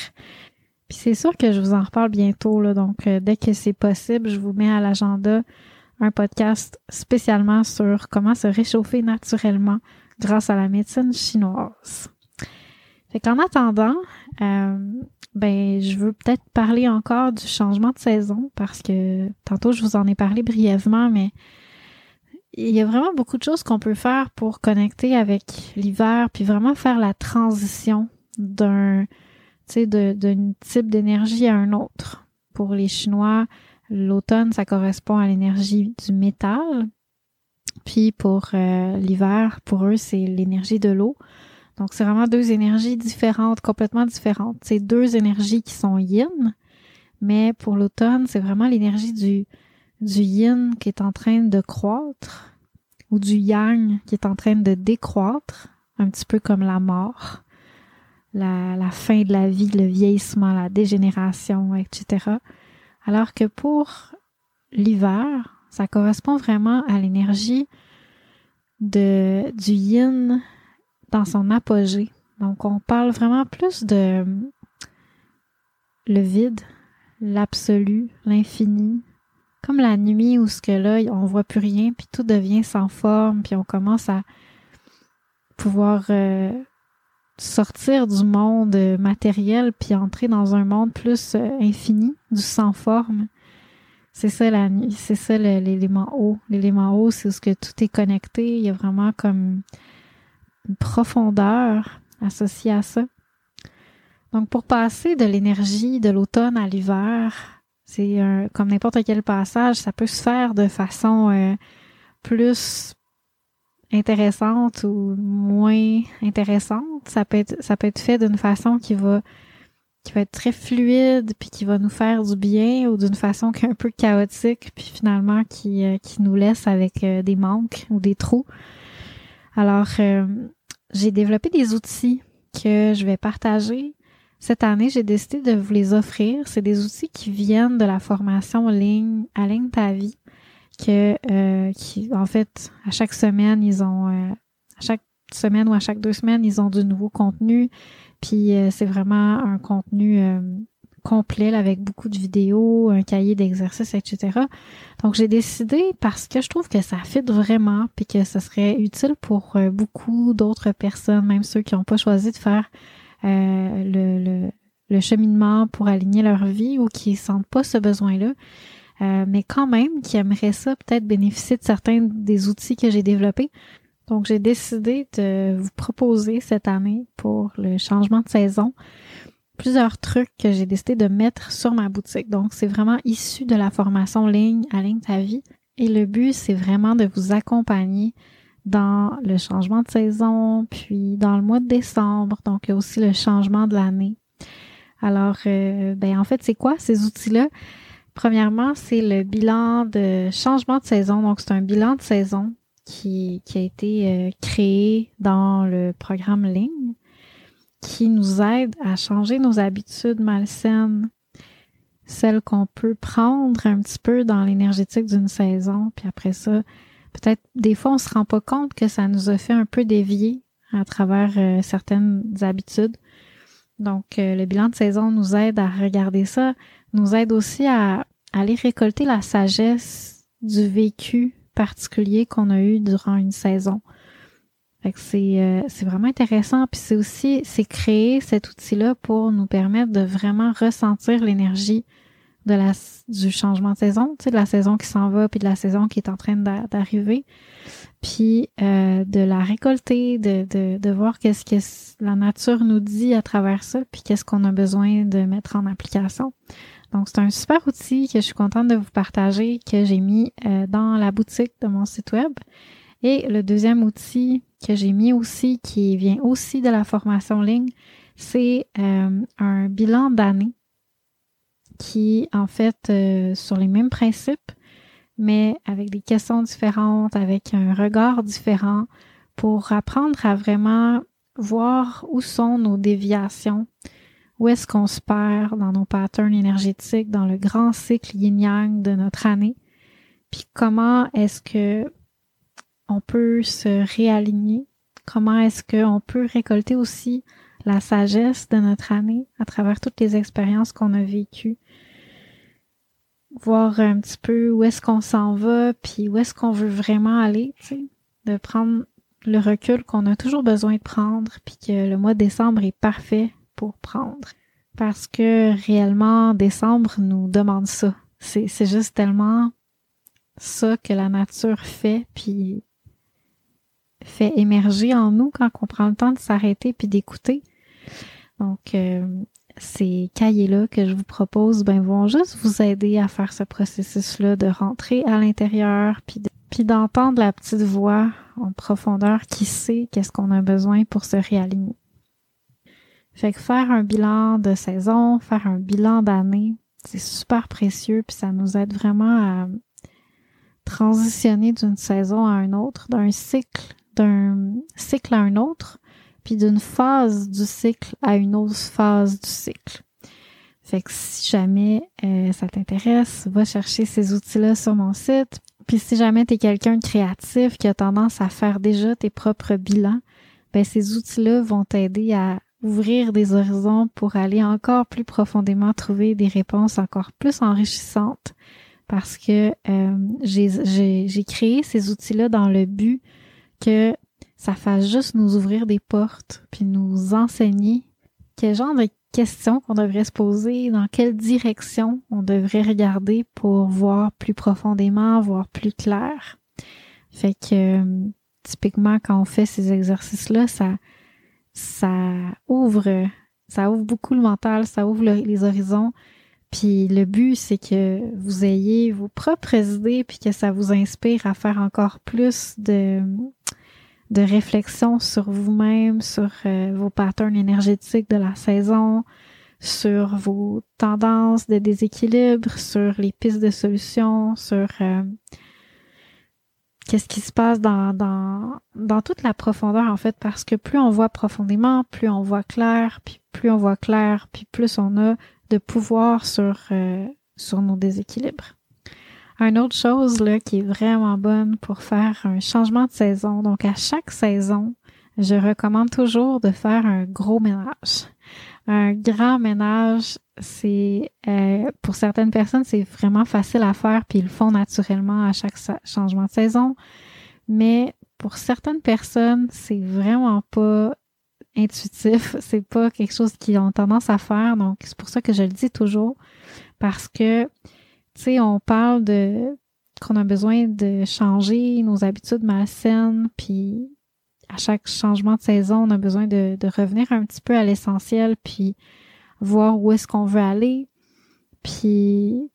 Puis c'est sûr que je vous en reparle bientôt, là, donc euh, dès que c'est possible, je vous mets à l'agenda un podcast spécialement sur comment se réchauffer naturellement grâce à la médecine chinoise. Fait qu'en attendant, euh, ben je veux peut-être parler encore du changement de saison parce que tantôt je vous en ai parlé brièvement, mais il y a vraiment beaucoup de choses qu'on peut faire pour connecter avec l'hiver, puis vraiment faire la transition d'un, tu d'un type d'énergie à un autre. Pour les Chinois, L'automne, ça correspond à l'énergie du métal. Puis pour euh, l'hiver, pour eux, c'est l'énergie de l'eau. Donc c'est vraiment deux énergies différentes, complètement différentes. C'est deux énergies qui sont yin, mais pour l'automne, c'est vraiment l'énergie du, du yin qui est en train de croître ou du yang qui est en train de décroître, un petit peu comme la mort, la, fin de la vie, le vieillissement, la dégénération, etc. Alors que pour l'hiver, ça correspond vraiment à l'énergie de, du yin dans son apogée. Donc, on parle vraiment plus de le vide, l'absolu, l'infini, comme la nuit où ce que là, on voit plus rien, puis tout devient sans forme, puis on commence à pouvoir euh, sortir du monde matériel puis entrer dans un monde plus euh, infini, du sans forme. C'est ça la nuit, c'est ça l'élément haut. L'élément haut, c'est ce que tout est connecté. Il y a vraiment comme une profondeur associée à ça. Donc pour passer de l'énergie de l'automne à l'hiver, c'est comme n'importe quel passage, ça peut se faire de façon euh, plus intéressante ou moins intéressante. Ça peut être, ça peut être fait d'une façon qui va, qui va être très fluide puis qui va nous faire du bien ou d'une façon qui est un peu chaotique puis finalement qui, euh, qui nous laisse avec euh, des manques ou des trous. Alors, euh, j'ai développé des outils que je vais partager. Cette année, j'ai décidé de vous les offrir. C'est des outils qui viennent de la formation ligne, à ligne ta vie que euh, qui en fait à chaque semaine ils ont euh, à chaque semaine ou à chaque deux semaines ils ont du nouveau contenu. Puis euh, c'est vraiment un contenu complet avec beaucoup de vidéos un cahier d'exercices etc donc j'ai décidé parce que je trouve que ça fit vraiment puis que ce serait utile pour beaucoup d'autres personnes même ceux qui n'ont pas choisi de faire le, le le cheminement pour aligner leur vie ou qui sentent pas ce besoin-là, euh, mais quand même qui aimeraient ça peut-être bénéficier de certains des outils que j'ai développés. Donc j'ai décidé de vous proposer cette année pour le changement de saison plusieurs trucs que j'ai décidé de mettre sur ma boutique. Donc c'est vraiment issu de la formation ligne à ligne ta vie et le but c'est vraiment de vous accompagner dans le changement de saison, puis dans le mois de décembre, donc aussi le changement de l'année. Alors, euh, ben en fait, c'est quoi ces outils-là? Premièrement, c'est le bilan de changement de saison. Donc, c'est un bilan de saison qui, qui a été euh, créé dans le programme Ligne, qui nous aide à changer nos habitudes malsaines, celles qu'on peut prendre un petit peu dans l'énergétique d'une saison, puis après ça, peut-être des fois on se rend pas compte que ça nous a fait un peu dévier à travers euh, certaines habitudes. Donc euh, le bilan de saison nous aide à regarder ça, nous aide aussi à, aller récolter la sagesse du vécu particulier qu'on a eu durant une saison. c'est euh, vraiment intéressant puis c'est aussi c'est créer cet outil là pour nous permettre de vraiment ressentir l'énergie de la du changement de saison, tu sais, de la saison qui s'en va, puis de la saison qui est en train d'arriver, puis euh, de la récolter, de, de, de voir qu'est-ce que la nature nous dit à travers ça, puis qu'est-ce qu'on a besoin de mettre en application. Donc, c'est un super outil que je suis contente de vous partager, que j'ai mis euh, dans la boutique de mon site web. Et le deuxième outil que j'ai mis aussi, qui vient aussi de la formation ligne, c'est euh, un bilan d'année qui, en fait, euh, sur les mêmes principes, mais avec des questions différentes, avec un regard différent, pour apprendre à vraiment voir où sont nos déviations, où est-ce qu'on se perd dans nos patterns énergétiques, dans le grand cycle yin-yang de notre année, puis comment est-ce que on peut se réaligner, comment est-ce qu'on peut récolter aussi la sagesse de notre année à travers toutes les expériences qu'on a vécues, voir un petit peu où est-ce qu'on s'en va, puis où est-ce qu'on veut vraiment aller, tu sais, de prendre le recul qu'on a toujours besoin de prendre, puis que le mois de décembre est parfait pour prendre. Parce que réellement, décembre nous demande ça. C'est, c'est juste tellement ça que la nature fait, puis fait émerger en nous quand on prend le temps de s'arrêter puis d'écouter. Donc, euh, ces cahiers-là que je vous propose ben, vont juste vous aider à faire ce processus-là de rentrer à l'intérieur, puis, puis d'entendre la petite voix en profondeur qui sait qu'est-ce qu'on a besoin pour se réaligner. Fait que faire un bilan de saison, faire un bilan d'année, c'est super précieux, puis ça nous aide vraiment à transitionner d'une saison à une autre, d'un cycle, d'un cycle à un autre, puis d'une phase du cycle à une autre phase du cycle. Fait que si jamais euh, ça t'intéresse, va chercher ces outils-là sur mon site. Puis si jamais tu es quelqu'un de créatif qui a tendance à faire déjà tes propres bilans, ben ces outils-là vont t'aider à ouvrir des horizons pour aller encore plus profondément trouver des réponses encore plus enrichissantes parce que euh, j'ai créé ces outils-là dans le but que ça fasse juste nous ouvrir des portes, puis nous enseigner quel genre de questions qu'on devrait se poser, dans quelle direction on devrait regarder pour voir plus profondément, voir plus clair. Fait que euh, typiquement quand on fait ces exercices-là, ça ça ouvre ça ouvre beaucoup le mental, ça ouvre les horizons. Puis le but, c'est que vous ayez vos propres idées, puis que ça vous inspire à faire encore plus de de réflexion sur vous-même, sur euh, vos patterns énergétiques de la saison, sur vos tendances de déséquilibre, sur les pistes de solutions, sur euh, qu'est-ce qui se passe dans, dans, dans toute la profondeur en fait, parce que plus on voit profondément, plus on voit clair, puis plus on voit clair, puis plus on a de pouvoir sur, euh, sur nos déséquilibres. Une autre chose là, qui est vraiment bonne pour faire un changement de saison, donc à chaque saison, je recommande toujours de faire un gros ménage. Un grand ménage, c'est euh, pour certaines personnes, c'est vraiment facile à faire, puis ils le font naturellement à chaque changement de saison. Mais pour certaines personnes, c'est vraiment pas intuitif, c'est pas quelque chose qu'ils ont tendance à faire. Donc, c'est pour ça que je le dis toujours. Parce que, tu sais, on parle de qu'on a besoin de changer nos habitudes malsaines, puis à chaque changement de saison, on a besoin de, de revenir un petit peu à l'essentiel, puis voir où est-ce qu'on veut aller, puis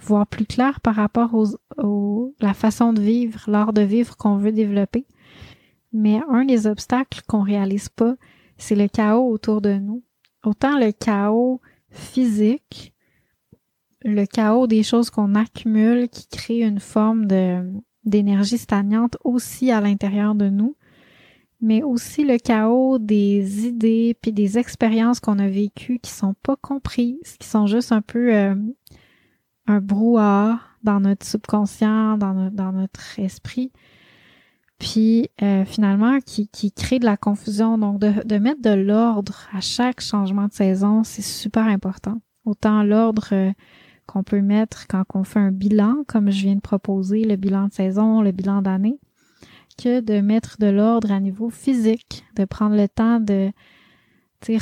voir plus clair par rapport aux, la façon de vivre, l'art de vivre qu'on veut développer. Mais un des obstacles qu'on réalise pas, c'est le chaos autour de nous. Autant le chaos physique, le chaos des choses qu'on accumule qui crée une forme de d'énergie stagnante aussi à l'intérieur de nous, mais aussi le chaos des idées puis des expériences qu'on a vécues qui sont pas comprises, qui sont juste un peu euh, un brouhaha dans notre subconscient, dans, notre esprit, puis euh, finalement qui, qui crée de la confusion. Donc de, de mettre de l'ordre à chaque changement de saison, c'est super important. Autant l'ordre euh, qu'on peut mettre quand on fait un bilan, comme je viens de proposer, le bilan de saison, le bilan d'année, que de mettre de l'ordre à niveau physique, de prendre le temps de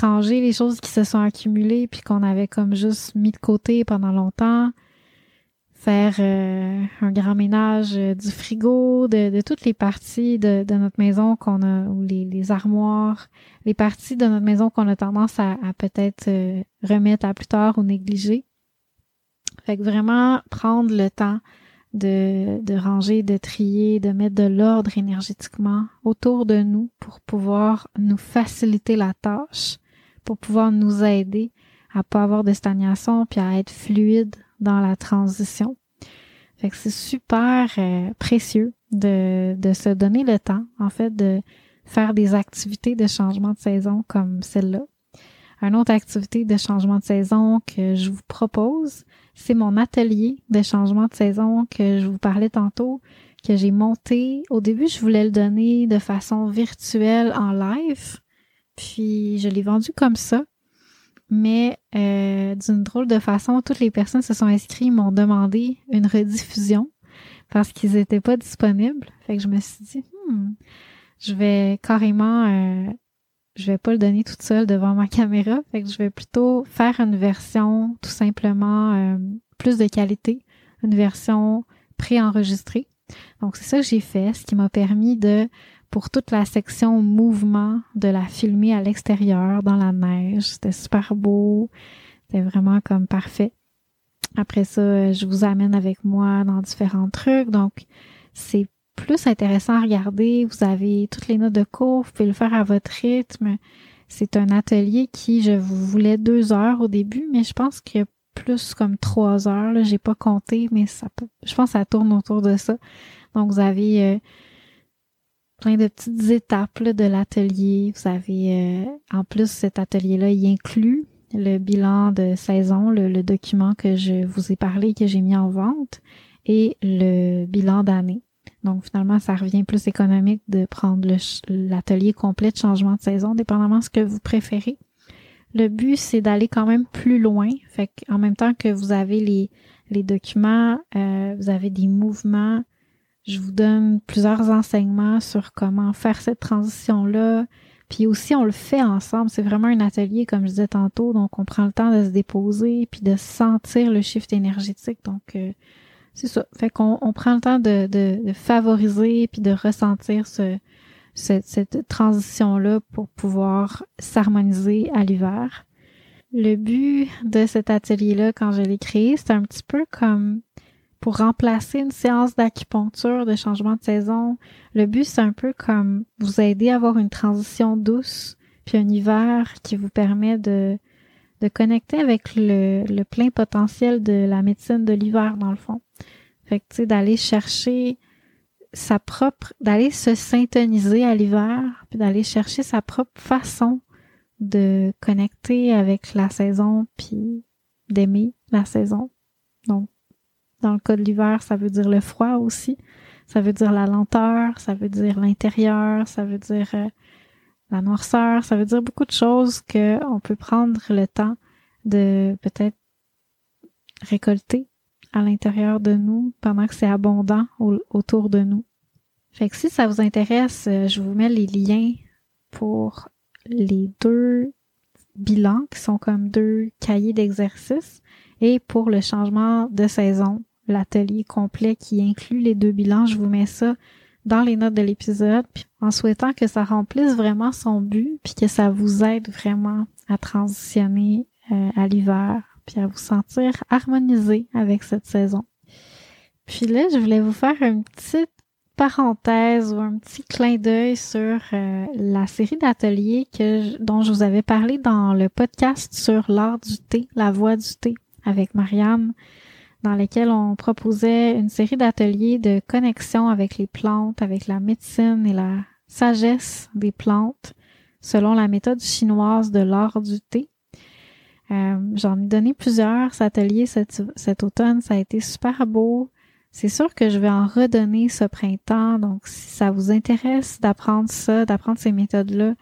ranger les choses qui se sont accumulées puis qu'on avait comme juste mis de côté pendant longtemps, faire euh, un grand ménage euh, du frigo, de, toutes les parties de, notre maison qu'on a, ou les, armoires, les parties de notre maison qu'on a tendance à, peut-être euh, remettre à plus tard ou négliger. Fait que vraiment prendre le temps de, de ranger, de trier, de mettre de l'ordre énergétiquement autour de nous pour pouvoir nous faciliter la tâche, pour pouvoir nous aider à pas avoir de stagnation puis à être fluide dans la transition. Fait que c'est super euh, précieux de, de se donner le temps, en fait, de faire des activités de changement de saison comme celle-là. Une autre activité de changement de saison que je vous propose, c'est mon atelier de changement de saison que je vous parlais tantôt, que j'ai monté. Au début, je voulais le donner de façon virtuelle en live, puis je l'ai vendu comme ça mais euh, d'une drôle de façon, toutes les personnes se sont inscrites, m'ont demandé une rediffusion parce qu'ils n'étaient pas disponibles. Fait que je me suis dit, hmm, je vais carrément, euh, je vais pas le donner toute seule devant ma caméra. Fait que je vais plutôt faire une version tout simplement euh, plus de qualité, une version préenregistrée. Donc c'est ça que j'ai fait, ce qui m'a permis de pour toute la section mouvement de la filmer à l'extérieur dans la neige. C'était super beau. C'était vraiment comme parfait. Après ça, je vous amène avec moi dans différents trucs. Donc, c'est plus intéressant à regarder. Vous avez toutes les notes de cours. Vous pouvez le faire à votre rythme. C'est un atelier qui, je voulais deux heures au début, mais je pense qu'il y a plus comme trois heures. Là, j'ai pas compté, mais ça je pense que ça tourne autour de ça. Donc, vous avez euh, plein de petites étapes de l'atelier. Vous avez, euh, en plus, cet atelier-là, il inclut le bilan de saison, le, document que je vous ai parlé, que j'ai mis en vente, et le bilan d'année. Donc finalement, ça revient plus économique de prendre l'atelier complet de changement de saison, dépendamment de ce que vous préférez. Le but, c'est d'aller quand même plus loin. Fait qu'en même temps que vous avez les, les documents, euh, vous avez des mouvements, je vous donne plusieurs enseignements sur comment faire cette transition-là. Puis aussi, on le fait ensemble. C'est vraiment un atelier, comme je disais tantôt. Donc, on prend le temps de se déposer puis de sentir le shift énergétique. Donc, euh, c'est ça. Fait qu'on on prend le temps de, favoriser puis de ressentir ce, cette, cette transition-là pour pouvoir s'harmoniser à l'hiver. Le but de cet atelier-là, quand je l'ai créé, c'est un petit peu comme pour remplacer une séance d'acupuncture de changement de saison. Le but, c'est un peu comme vous aider à avoir une transition douce, puis un hiver qui vous permet de, de connecter avec le, le plein potentiel de la médecine de l'hiver, dans le fond. Fait que, tu sais, d'aller chercher sa propre, d'aller se syntoniser à l'hiver, puis d'aller chercher sa propre façon de connecter avec la saison, puis d'aimer la saison. Donc, dans le cas de l'hiver, ça veut dire le froid aussi. Ça veut dire la lenteur, ça veut dire l'intérieur, ça veut dire euh, la noirceur, ça veut dire beaucoup de choses qu'on peut prendre le temps de peut-être récolter à l'intérieur de nous pendant que c'est abondant autour de nous. Fait que si ça vous intéresse, euh, je vous mets les liens pour les deux bilans qui sont comme deux cahiers d'exercice et pour le changement de saison, l'atelier complet qui inclut les deux bilans, je vous mets ça dans les notes de l'épisode, en souhaitant que ça remplisse vraiment son but, puis que ça vous aide vraiment à transitionner euh, à l'hiver, puis à vous sentir harmonisé avec cette saison. Puis là, je voulais vous faire une petite parenthèse ou un petit clin d'œil sur euh, la série d'ateliers que dont je vous avais parlé dans le podcast sur l'art du thé, la voix du thé avec Marianne, dans lequel on proposait une série d'ateliers de connexion avec les plantes, avec la médecine et la sagesse des plantes, selon la méthode chinoise de l'art du thé. Euh, J'en ai donné plusieurs ateliers cet, cet automne, ça a été super beau. C'est sûr que je vais en redonner ce printemps, donc si ça vous intéresse d'apprendre ça, d'apprendre ces méthodes-là,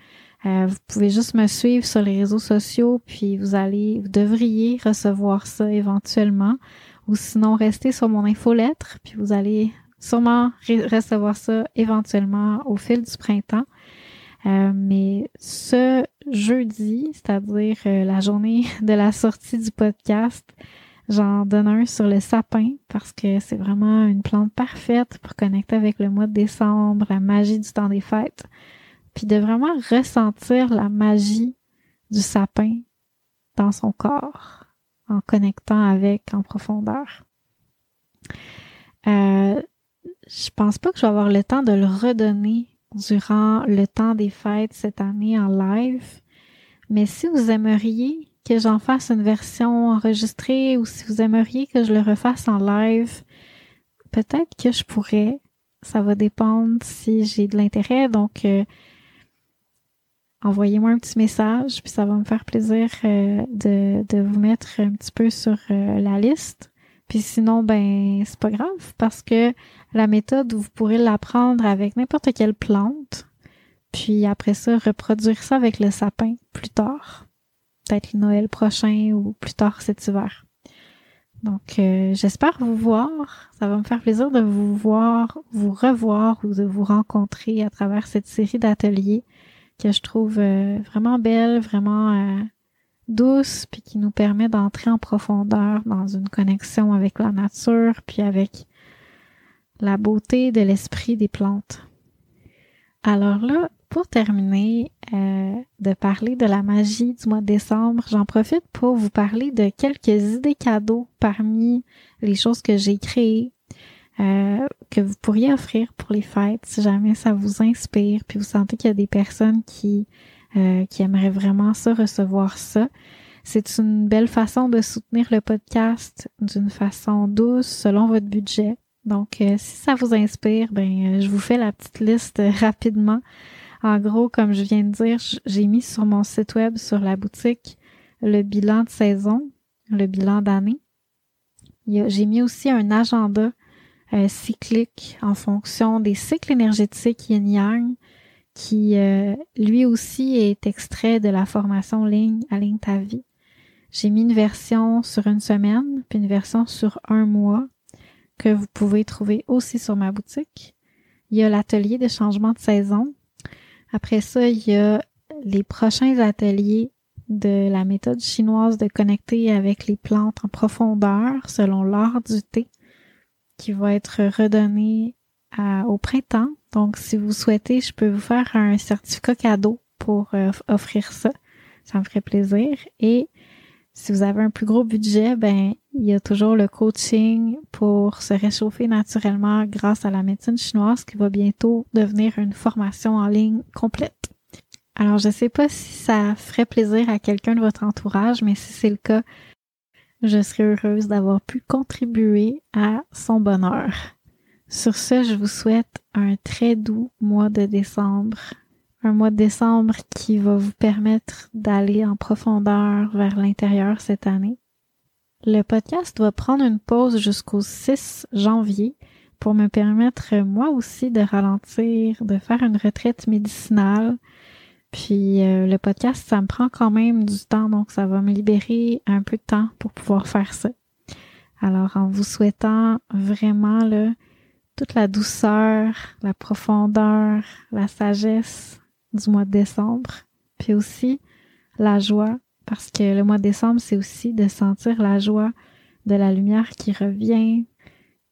euh, vous pouvez juste me suivre sur les réseaux sociaux, puis vous allez, vous devriez recevoir ça éventuellement, ou sinon restez sur mon infolettre, puis vous allez sûrement recevoir ça éventuellement au fil du printemps. Euh, mais ce jeudi, c'est-à-dire euh, la journée de la sortie du podcast, J'en donne un sur le sapin parce que c'est vraiment une plante parfaite pour connecter avec le mois de décembre, la magie du temps des fêtes, puis de vraiment ressentir la magie du sapin dans son corps en connectant avec en profondeur. Euh, je pense pas que je vais avoir le temps de le redonner durant le temps des fêtes cette année en live, mais si vous aimeriez que j'en fasse une version enregistrée ou si vous aimeriez que je le refasse en live, peut-être que je pourrais. Ça va dépendre si j'ai de l'intérêt. Donc, euh, envoyez-moi un petit message, puis ça va me faire plaisir euh, de, de vous mettre un petit peu sur euh, la liste. Puis sinon, ben, c'est pas grave parce que la méthode, vous pourrez l'apprendre avec n'importe quelle plante. Puis après ça, reproduire ça avec le sapin plus tard peut-être Noël prochain ou plus tard cet hiver. Donc, euh, j'espère vous voir. Ça va me faire plaisir de vous voir, vous revoir ou de vous rencontrer à travers cette série d'ateliers que je trouve euh, vraiment belle, vraiment euh, douce, puis qui nous permet d'entrer en profondeur dans une connexion avec la nature, puis avec la beauté de l'esprit des plantes. Alors là, pour terminer euh, de parler de la magie du mois de décembre, j'en profite pour vous parler de quelques idées cadeaux parmi les choses que j'ai créées euh, que vous pourriez offrir pour les fêtes si jamais ça vous inspire puis vous sentez qu'il y a des personnes qui euh, qui aimeraient vraiment ça recevoir ça. C'est une belle façon de soutenir le podcast d'une façon douce selon votre budget. Donc, si ça vous inspire, ben, je vous fais la petite liste rapidement en gros, comme je viens de dire, j'ai mis sur mon site web, sur la boutique, le bilan de saison, le bilan d'année. J'ai mis aussi un agenda euh, cyclique en fonction des cycles énergétiques yin-yang qui euh, lui aussi est extrait de la formation ligne à ligne ta vie. J'ai mis une version sur une semaine, puis une version sur un mois que vous pouvez trouver aussi sur ma boutique. Il y a l'atelier de changement de saison après ça, il y a les prochains ateliers de la méthode chinoise de connecter avec les plantes en profondeur selon l'art du thé qui va être redonné au printemps. Donc, si vous souhaitez, je peux vous faire un certificat cadeau pour euh, offrir ça. Ça me ferait plaisir. Et si vous avez un plus gros budget, ben il y a toujours le coaching pour se réchauffer naturellement grâce à la médecine chinoise qui va bientôt devenir une formation en ligne complète. Alors je sais pas si ça ferait plaisir à quelqu'un de votre entourage, mais si c'est le cas, je serais heureuse d'avoir pu contribuer à son bonheur. Sur ce, je vous souhaite un très doux mois de décembre un mois de décembre qui va vous permettre d'aller en profondeur vers l'intérieur cette année. Le podcast va prendre une pause jusqu'au 6 janvier pour me permettre moi aussi de ralentir, de faire une retraite médicinale. Puis euh, le podcast, ça me prend quand même du temps, donc ça va me libérer un peu de temps pour pouvoir faire ça. Alors en vous souhaitant vraiment toute la douceur, la profondeur, la sagesse, du mois de décembre, Puis aussi la joie, parce que le mois de décembre, c'est aussi de sentir la joie de la lumière qui revient,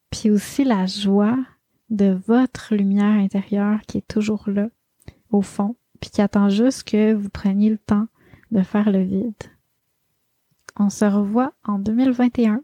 puis aussi la joie de votre lumière intérieure qui est toujours là, au fond, puis qui attend juste que vous preniez le temps de faire le vide. On se revoit en 2021.